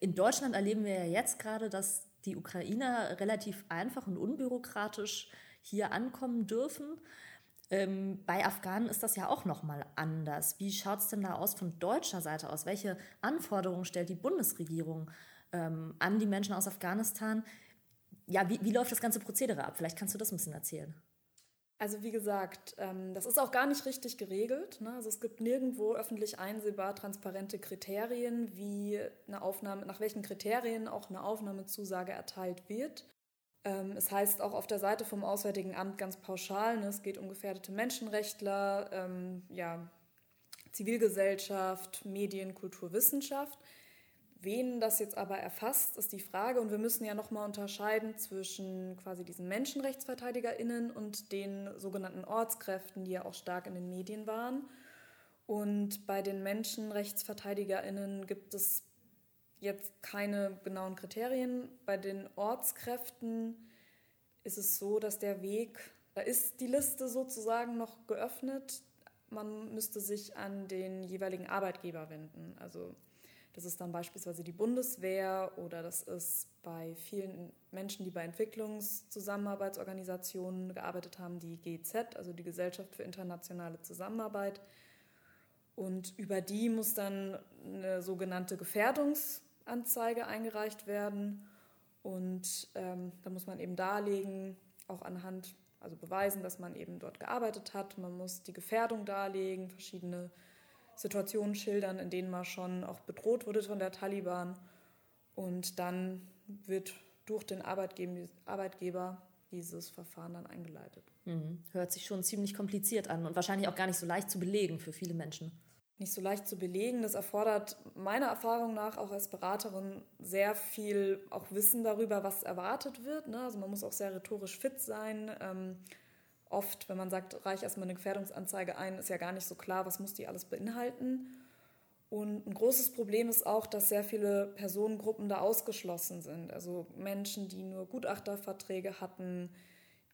In Deutschland erleben wir ja jetzt gerade, dass die Ukrainer relativ einfach und unbürokratisch hier ankommen dürfen. Ähm, bei Afghanen ist das ja auch noch mal anders. Wie schaut es denn da aus von deutscher Seite aus? Welche Anforderungen stellt die Bundesregierung ähm, an die Menschen aus Afghanistan? ja, wie, wie läuft das ganze Prozedere ab? Vielleicht kannst du das ein bisschen erzählen. Also wie gesagt, ähm, das ist auch gar nicht richtig geregelt. Ne? Also es gibt nirgendwo öffentlich einsehbar transparente Kriterien, wie eine Aufnahme, nach welchen Kriterien auch eine Aufnahmezusage erteilt wird. Ähm, es heißt auch auf der Seite vom Auswärtigen Amt ganz pauschal, ne, es geht um gefährdete Menschenrechtler, ähm, ja, Zivilgesellschaft, Medien, Kultur, Wissenschaft. Wen das jetzt aber erfasst, ist die Frage. Und wir müssen ja nochmal unterscheiden zwischen quasi diesen MenschenrechtsverteidigerInnen und den sogenannten Ortskräften, die ja auch stark in den Medien waren. Und bei den MenschenrechtsverteidigerInnen gibt es jetzt keine genauen Kriterien. Bei den Ortskräften ist es so, dass der Weg, da ist die Liste sozusagen noch geöffnet. Man müsste sich an den jeweiligen Arbeitgeber wenden. Also das ist dann beispielsweise die Bundeswehr oder das ist bei vielen Menschen, die bei Entwicklungszusammenarbeitsorganisationen gearbeitet haben, die GZ, also die Gesellschaft für internationale Zusammenarbeit. Und über die muss dann eine sogenannte Gefährdungsanzeige eingereicht werden. Und ähm, da muss man eben darlegen, auch anhand, also beweisen, dass man eben dort gearbeitet hat. Man muss die Gefährdung darlegen, verschiedene Situationen schildern, in denen man schon auch bedroht wurde von der Taliban. Und dann wird durch den Arbeitgeber dieses Verfahren dann eingeleitet. Mhm. Hört sich schon ziemlich kompliziert an und wahrscheinlich auch gar nicht so leicht zu belegen für viele Menschen. Nicht so leicht zu belegen. Das erfordert meiner Erfahrung nach auch als Beraterin sehr viel auch Wissen darüber, was erwartet wird. Ne? Also man muss auch sehr rhetorisch fit sein. Ähm, oft, wenn man sagt, reich erstmal eine Gefährdungsanzeige ein, ist ja gar nicht so klar, was muss die alles beinhalten. Und ein großes Problem ist auch, dass sehr viele Personengruppen da ausgeschlossen sind. Also Menschen, die nur Gutachterverträge hatten,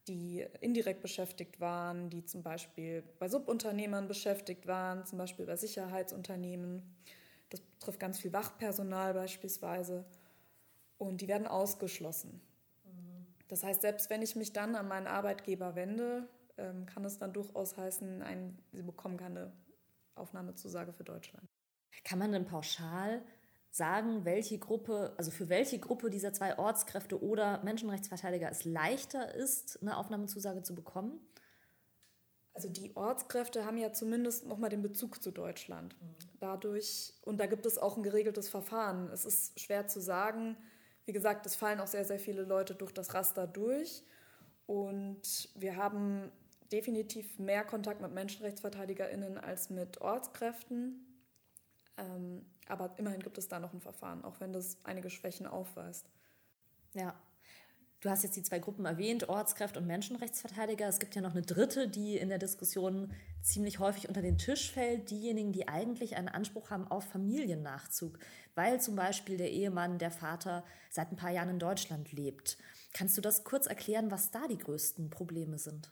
die indirekt beschäftigt waren, die zum Beispiel bei Subunternehmern beschäftigt waren, zum Beispiel bei Sicherheitsunternehmen. Das betrifft ganz viel Wachpersonal beispielsweise. Und die werden ausgeschlossen. Das heißt, selbst wenn ich mich dann an meinen Arbeitgeber wende, ähm, kann es dann durchaus heißen, ein, sie bekommen keine Aufnahmezusage für Deutschland. Kann man denn pauschal sagen, welche Gruppe, also für welche Gruppe dieser zwei Ortskräfte oder Menschenrechtsverteidiger es leichter ist, eine Aufnahmezusage zu bekommen? Also die Ortskräfte haben ja zumindest nochmal den Bezug zu Deutschland. Mhm. Dadurch, und da gibt es auch ein geregeltes Verfahren. Es ist schwer zu sagen. Wie gesagt, es fallen auch sehr, sehr viele Leute durch das Raster durch. Und wir haben definitiv mehr Kontakt mit MenschenrechtsverteidigerInnen als mit Ortskräften. Ähm, aber immerhin gibt es da noch ein Verfahren, auch wenn das einige Schwächen aufweist. Ja. Du hast jetzt die zwei Gruppen erwähnt, Ortskräfte und Menschenrechtsverteidiger. Es gibt ja noch eine dritte, die in der Diskussion ziemlich häufig unter den Tisch fällt. Diejenigen, die eigentlich einen Anspruch haben auf Familiennachzug, weil zum Beispiel der Ehemann, der Vater seit ein paar Jahren in Deutschland lebt. Kannst du das kurz erklären, was da die größten Probleme sind?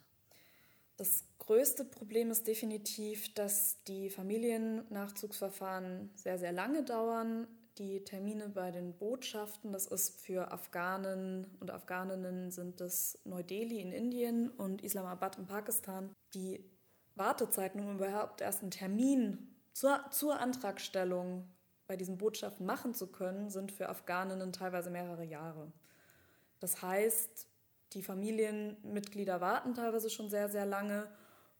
Das größte Problem ist definitiv, dass die Familiennachzugsverfahren sehr, sehr lange dauern. Die Termine bei den Botschaften, das ist für Afghanen und Afghaninnen sind das Neu-Delhi in Indien und Islamabad in Pakistan. Die Wartezeiten, um überhaupt erst einen Termin zur, zur Antragstellung bei diesen Botschaften machen zu können, sind für Afghaninnen teilweise mehrere Jahre. Das heißt, die Familienmitglieder warten teilweise schon sehr, sehr lange.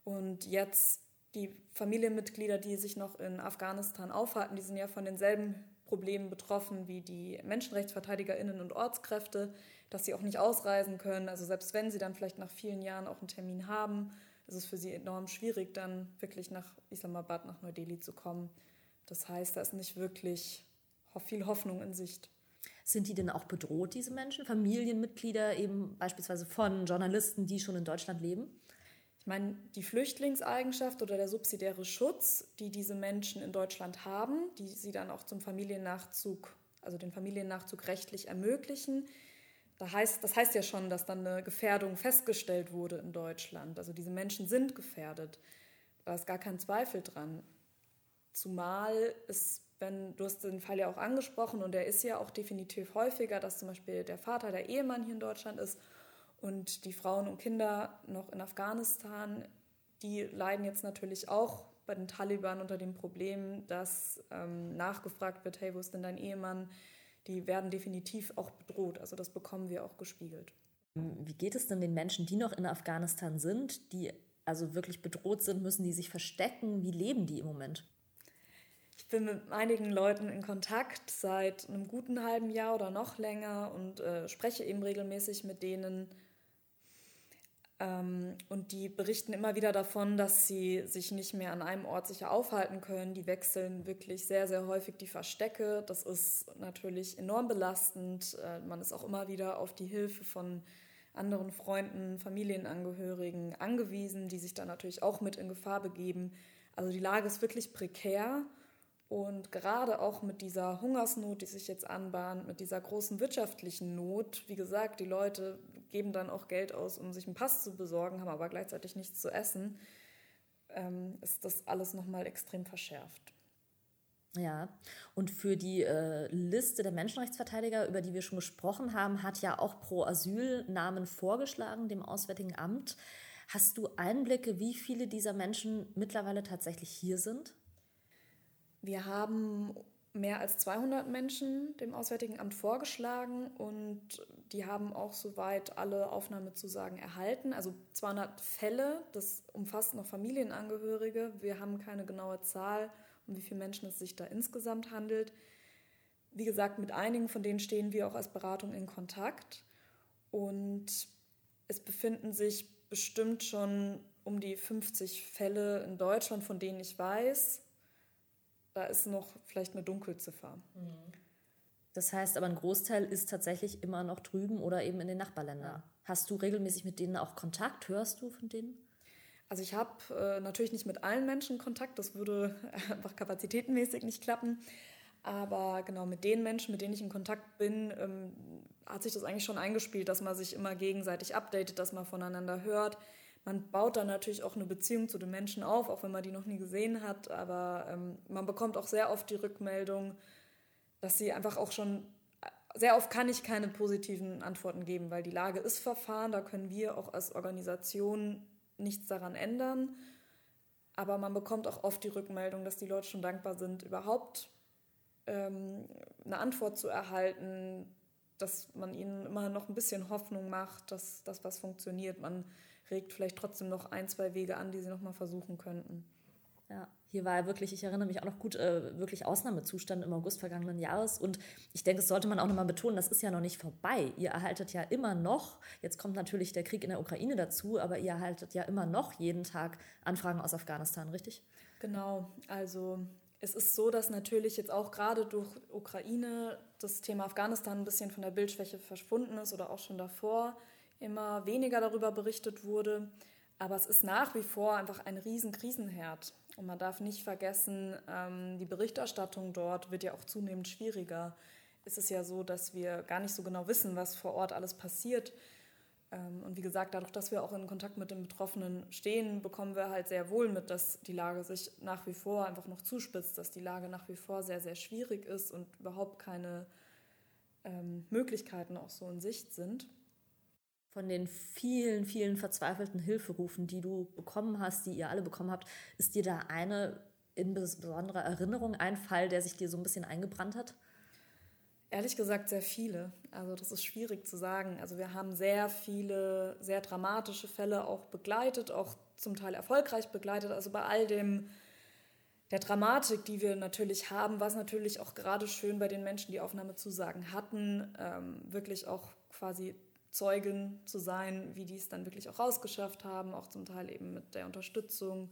Und jetzt die Familienmitglieder, die sich noch in Afghanistan aufhalten, die sind ja von denselben Problemen betroffen wie die Menschenrechtsverteidigerinnen und Ortskräfte, dass sie auch nicht ausreisen können. Also selbst wenn sie dann vielleicht nach vielen Jahren auch einen Termin haben, ist es für sie enorm schwierig, dann wirklich nach Islamabad, nach Neu-Delhi zu kommen. Das heißt, da ist nicht wirklich viel Hoffnung in Sicht. Sind die denn auch bedroht, diese Menschen? Familienmitglieder eben beispielsweise von Journalisten, die schon in Deutschland leben? Ich meine, die Flüchtlingseigenschaft oder der subsidiäre Schutz, die diese Menschen in Deutschland haben, die sie dann auch zum Familiennachzug, also den Familiennachzug rechtlich ermöglichen, da heißt, das heißt ja schon, dass dann eine Gefährdung festgestellt wurde in Deutschland. Also diese Menschen sind gefährdet. Da ist gar kein Zweifel dran. Zumal es wenn du hast den Fall ja auch angesprochen und der ist ja auch definitiv häufiger, dass zum Beispiel der Vater, der Ehemann hier in Deutschland ist und die Frauen und Kinder noch in Afghanistan, die leiden jetzt natürlich auch bei den Taliban unter dem Problem, dass ähm, nachgefragt wird, hey, wo ist denn dein Ehemann? Die werden definitiv auch bedroht. Also das bekommen wir auch gespiegelt. Wie geht es denn den Menschen, die noch in Afghanistan sind, die also wirklich bedroht sind, müssen die sich verstecken? Wie leben die im Moment? Ich bin mit einigen Leuten in Kontakt seit einem guten halben Jahr oder noch länger und äh, spreche eben regelmäßig mit denen. Ähm, und die berichten immer wieder davon, dass sie sich nicht mehr an einem Ort sicher aufhalten können. Die wechseln wirklich sehr, sehr häufig die Verstecke. Das ist natürlich enorm belastend. Äh, man ist auch immer wieder auf die Hilfe von anderen Freunden, Familienangehörigen angewiesen, die sich dann natürlich auch mit in Gefahr begeben. Also die Lage ist wirklich prekär. Und gerade auch mit dieser Hungersnot, die sich jetzt anbahnt, mit dieser großen wirtschaftlichen Not, wie gesagt, die Leute geben dann auch Geld aus, um sich einen Pass zu besorgen, haben aber gleichzeitig nichts zu essen, ähm, ist das alles nochmal extrem verschärft. Ja, und für die äh, Liste der Menschenrechtsverteidiger, über die wir schon gesprochen haben, hat ja auch Pro Asyl Namen vorgeschlagen, dem Auswärtigen Amt. Hast du Einblicke, wie viele dieser Menschen mittlerweile tatsächlich hier sind? Wir haben mehr als 200 Menschen dem Auswärtigen Amt vorgeschlagen und die haben auch soweit alle Aufnahmezusagen erhalten. Also 200 Fälle, das umfasst noch Familienangehörige. Wir haben keine genaue Zahl, um wie viele Menschen es sich da insgesamt handelt. Wie gesagt, mit einigen von denen stehen wir auch als Beratung in Kontakt und es befinden sich bestimmt schon um die 50 Fälle in Deutschland, von denen ich weiß da ist noch vielleicht eine Dunkelziffer. Mhm. Das heißt aber, ein Großteil ist tatsächlich immer noch drüben oder eben in den Nachbarländern. Ja. Hast du regelmäßig mit denen auch Kontakt? Hörst du von denen? Also ich habe äh, natürlich nicht mit allen Menschen Kontakt, das würde einfach kapazitätenmäßig nicht klappen. Aber genau mit den Menschen, mit denen ich in Kontakt bin, ähm, hat sich das eigentlich schon eingespielt, dass man sich immer gegenseitig updatet, dass man voneinander hört. man baut dann natürlich auch eine Beziehung zu den Menschen auf, auch wenn man die noch nie gesehen hat. Aber ähm, man bekommt auch sehr oft die Rückmeldung, dass sie einfach auch schon, sehr oft kann ich keine positiven Antworten geben, weil die Lage ist verfahren, da können wir auch als Organisation nichts daran ändern. Aber man bekommt auch oft die Rückmeldung, dass die Leute schon dankbar sind, überhaupt ähm, eine Antwort zu erhalten, dass man ihnen immer noch ein bisschen Hoffnung macht, dass das was funktioniert. Man regt vielleicht trotzdem noch ein, zwei Wege an, die sie noch mal versuchen könnten. Ja, hier war ja wirklich, ich erinnere mich auch noch gut, äh, wirklich Ausnahmezustand im August vergangenen Jahres. Und ich denke, das sollte man auch noch mal betonen, das ist ja noch nicht vorbei. Ihr erhaltet ja immer noch, jetzt kommt natürlich der Krieg in der Ukraine dazu, aber ihr erhaltet ja immer noch jeden Tag Anfragen aus Afghanistan, richtig? Genau, also es ist so, dass natürlich jetzt auch gerade durch Ukraine das Thema Afghanistan ein bisschen von der Bildschwäche verschwunden ist oder auch schon davor immer weniger darüber berichtet wurde. Aber es ist nach wie vor einfach ein riesen Krisenherd. Und man darf nicht vergessen, ähm, die Berichterstattung dort wird ja auch zunehmend schwieriger. Es ist ja so, dass wir gar nicht so genau wissen, was vor Ort alles passiert. Ähm, und wie gesagt, dadurch, dass wir auch in Kontakt mit den Betroffenen stehen, bekommen wir halt sehr wohl mit, dass die Lage sich nach wie vor einfach noch zuspitzt, dass die Lage nach wie vor sehr, sehr schwierig ist und überhaupt keine ähm, Möglichkeiten auch so in Sicht sind von den vielen, vielen verzweifelten Hilferufen, die du bekommen hast, die ihr alle bekommen habt, ist dir da eine in besonderer Erinnerung, ein Fall, der sich dir so ein bisschen eingebrannt hat? Ehrlich gesagt sehr viele. Also das ist schwierig zu sagen. Also wir haben sehr viele, sehr dramatische Fälle auch begleitet, auch zum Teil erfolgreich begleitet. Also bei all dem der Dramatik, die wir natürlich haben, was natürlich auch gerade schön bei den Menschen, die Aufnahmezusagen hatten, ähm, wirklich auch quasi Zeugin zu sein, wie die es dann wirklich auch rausgeschafft haben, auch zum Teil eben mit der Unterstützung.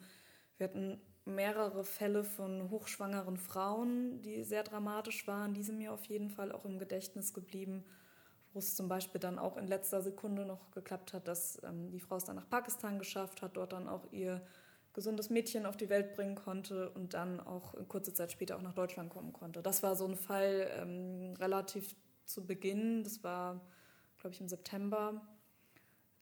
Wir hatten mehrere Fälle von hochschwangeren Frauen, die sehr dramatisch waren, die sind mir auf jeden Fall auch im Gedächtnis geblieben, wo es zum Beispiel dann auch in letzter Sekunde noch geklappt hat, dass ähm, die Frau es dann nach Pakistan geschafft hat, dort dann auch ihr gesundes Mädchen auf die Welt bringen konnte und dann auch kurze Zeit später auch nach Deutschland kommen konnte. Das war so ein Fall ähm, relativ zu Beginn. Das war glaube ich, im September.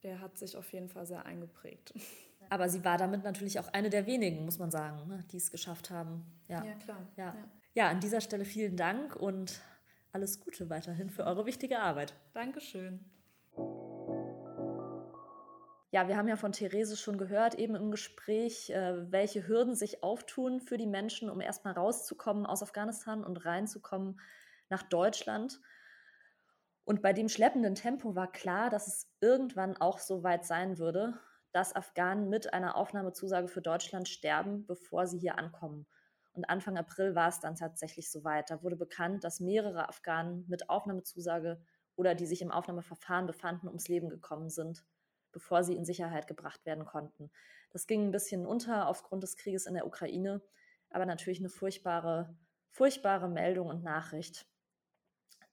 Der hat sich auf jeden Fall sehr eingeprägt. Aber sie war damit natürlich auch eine der wenigen, muss man sagen, ne, die es geschafft haben. Ja, ja klar. Ja. ja. ja, an dieser Stelle vielen Dank und alles Gute weiterhin für eure wichtige Arbeit. Dankeschön. Ja, wir haben ja von Therese schon gehört, eben im Gespräch, äh, welche Hürden sich auftun für die Menschen, um erstmal rauszukommen aus Afghanistan und reinzukommen nach Deutschland. Und bei dem schleppenden Tempo war klar, dass es irgendwann auch so weit sein würde, dass Afghanen mit einer Aufnahmezusage für Deutschland sterben, bevor sie hier ankommen. Und Anfang April war es dann tatsächlich soweit. Da wurde bekannt, dass mehrere Afghanen mit Aufnahmezusage oder die sich im Aufnahmeverfahren befanden, ums Leben gekommen sind, bevor sie in Sicherheit gebracht werden konnten. Das ging ein bisschen unter aufgrund des Krieges in der Ukraine, aber natürlich eine furchtbare, furchtbare Meldung und Nachricht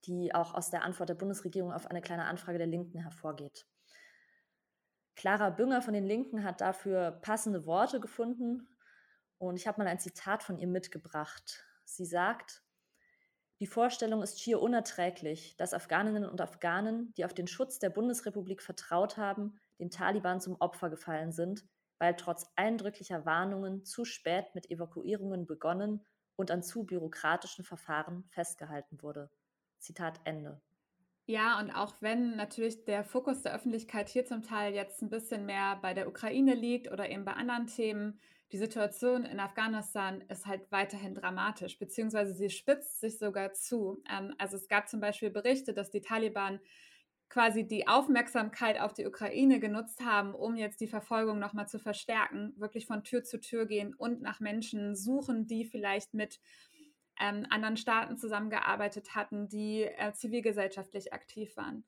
die auch aus der Antwort der Bundesregierung auf eine kleine Anfrage der Linken hervorgeht. Clara Bünger von den Linken hat dafür passende Worte gefunden und ich habe mal ein Zitat von ihr mitgebracht. Sie sagt, die Vorstellung ist schier unerträglich, dass Afghaninnen und Afghanen, die auf den Schutz der Bundesrepublik vertraut haben, den Taliban zum Opfer gefallen sind, weil trotz eindrücklicher Warnungen zu spät mit Evakuierungen begonnen und an zu bürokratischen Verfahren festgehalten wurde. Zitat Ende. Ja, und auch wenn natürlich der Fokus der Öffentlichkeit hier zum Teil jetzt ein bisschen mehr bei der Ukraine liegt oder eben bei anderen Themen, die Situation in Afghanistan ist halt weiterhin dramatisch, beziehungsweise sie spitzt sich sogar zu. Ähm, also es gab zum Beispiel Berichte, dass die Taliban quasi die Aufmerksamkeit auf die Ukraine genutzt haben, um jetzt die Verfolgung nochmal zu verstärken, wirklich von Tür zu Tür gehen und nach Menschen suchen, die vielleicht mit ähm, anderen Staaten zusammengearbeitet hatten, die äh, zivilgesellschaftlich aktiv waren.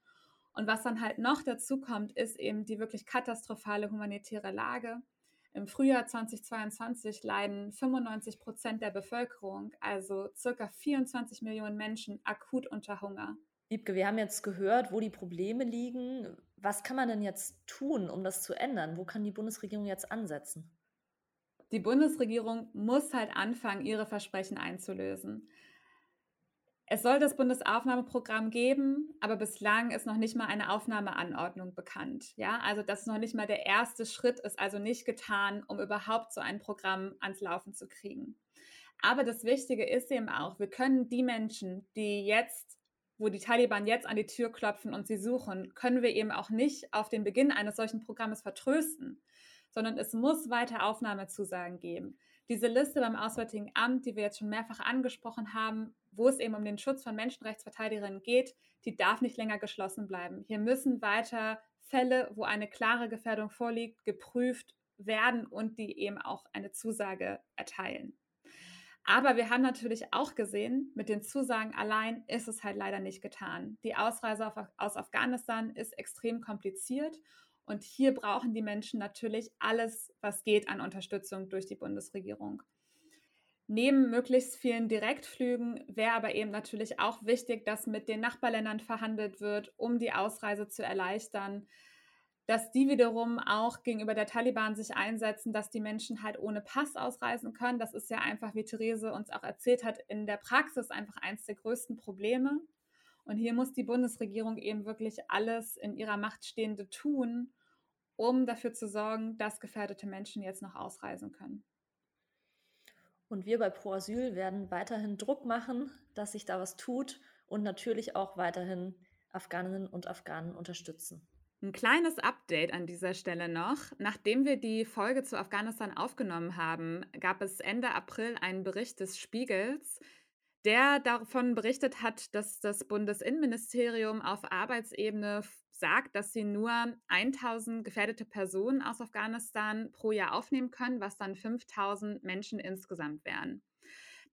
Und was dann halt noch dazu kommt, ist eben die wirklich katastrophale humanitäre Lage. Im Frühjahr 2022 leiden 95 Prozent der Bevölkerung, also circa 24 Millionen Menschen, akut unter Hunger. Liebke, wir haben jetzt gehört, wo die Probleme liegen. Was kann man denn jetzt tun, um das zu ändern? Wo kann die Bundesregierung jetzt ansetzen? Die Bundesregierung muss halt anfangen, ihre Versprechen einzulösen. Es soll das Bundesaufnahmeprogramm geben, aber bislang ist noch nicht mal eine Aufnahmeanordnung bekannt. Ja, also das ist noch nicht mal der erste Schritt, ist also nicht getan, um überhaupt so ein Programm ans Laufen zu kriegen. Aber das Wichtige ist eben auch, wir können die Menschen, die jetzt, wo die Taliban jetzt an die Tür klopfen und sie suchen, können wir eben auch nicht auf den Beginn eines solchen Programmes vertrösten, sondern es muss weiter Aufnahmezusagen geben. Diese Liste beim Auswärtigen Amt, die wir jetzt schon mehrfach angesprochen haben, wo es eben um den Schutz von Menschenrechtsverteidigerinnen geht, die darf nicht länger geschlossen bleiben. Hier müssen weiter Fälle, wo eine klare Gefährdung vorliegt, geprüft werden und die eben auch eine Zusage erteilen. Aber wir haben natürlich auch gesehen, mit den Zusagen allein ist es halt leider nicht getan. Die Ausreise aus Afghanistan ist extrem kompliziert und hier brauchen die Menschen natürlich alles, was geht an Unterstützung durch die Bundesregierung. Neben möglichst vielen Direktflügen wäre aber eben natürlich auch wichtig, dass mit den Nachbarländern verhandelt wird, um die Ausreise zu erleichtern, dass die wiederum auch gegenüber der Taliban sich einsetzen, dass die Menschen halt ohne Pass ausreisen können. Das ist ja einfach, wie Therese uns auch erzählt hat, in der Praxis einfach eines der größten Probleme. Und hier muss die Bundesregierung eben wirklich alles in ihrer Macht Stehende tun, um dafür zu sorgen, dass gefährdete Menschen jetzt noch ausreisen können. Und wir bei Pro Asyl werden weiterhin Druck machen, dass sich da was tut und natürlich auch weiterhin Afghaninnen und Afghanen unterstützen. Ein kleines Update an dieser Stelle noch. Nachdem wir die Folge zu Afghanistan aufgenommen haben, gab es Ende April einen Bericht des Spiegels, der davon berichtet hat, dass das Bundesinnenministerium auf Arbeitsebene sagt, dass sie nur 1000 gefährdete Personen aus Afghanistan pro Jahr aufnehmen können, was dann 5000 Menschen insgesamt wären.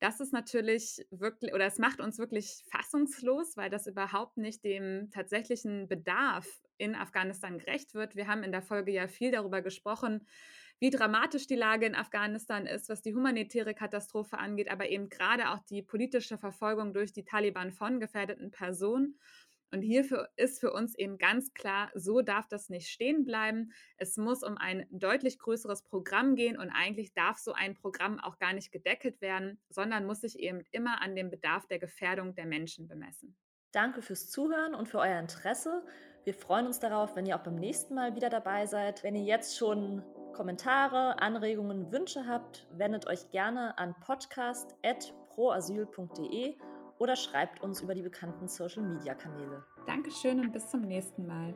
Das ist natürlich wirklich, oder es macht uns wirklich fassungslos, weil das überhaupt nicht dem tatsächlichen Bedarf in Afghanistan gerecht wird. Wir haben in der Folge ja viel darüber gesprochen, wie dramatisch die Lage in Afghanistan ist, was die humanitäre Katastrophe angeht, aber eben gerade auch die politische Verfolgung durch die Taliban von gefährdeten Personen. Und hierfür ist für uns eben ganz klar, so darf das nicht stehen bleiben. Es muss um ein deutlich größeres Programm gehen und eigentlich darf so ein Programm auch gar nicht gedeckelt werden, sondern muss sich eben immer an dem Bedarf der Gefährdung der Menschen bemessen. Danke fürs Zuhören und für euer Interesse. Wir freuen uns darauf, wenn ihr auch beim nächsten Mal wieder dabei seid. Wenn ihr jetzt schon Kommentare, Anregungen, Wünsche habt, wendet euch gerne an podcast.proasyl.de oder schreibt uns über die bekannten Social-Media-Kanäle. Dankeschön und bis zum nächsten Mal.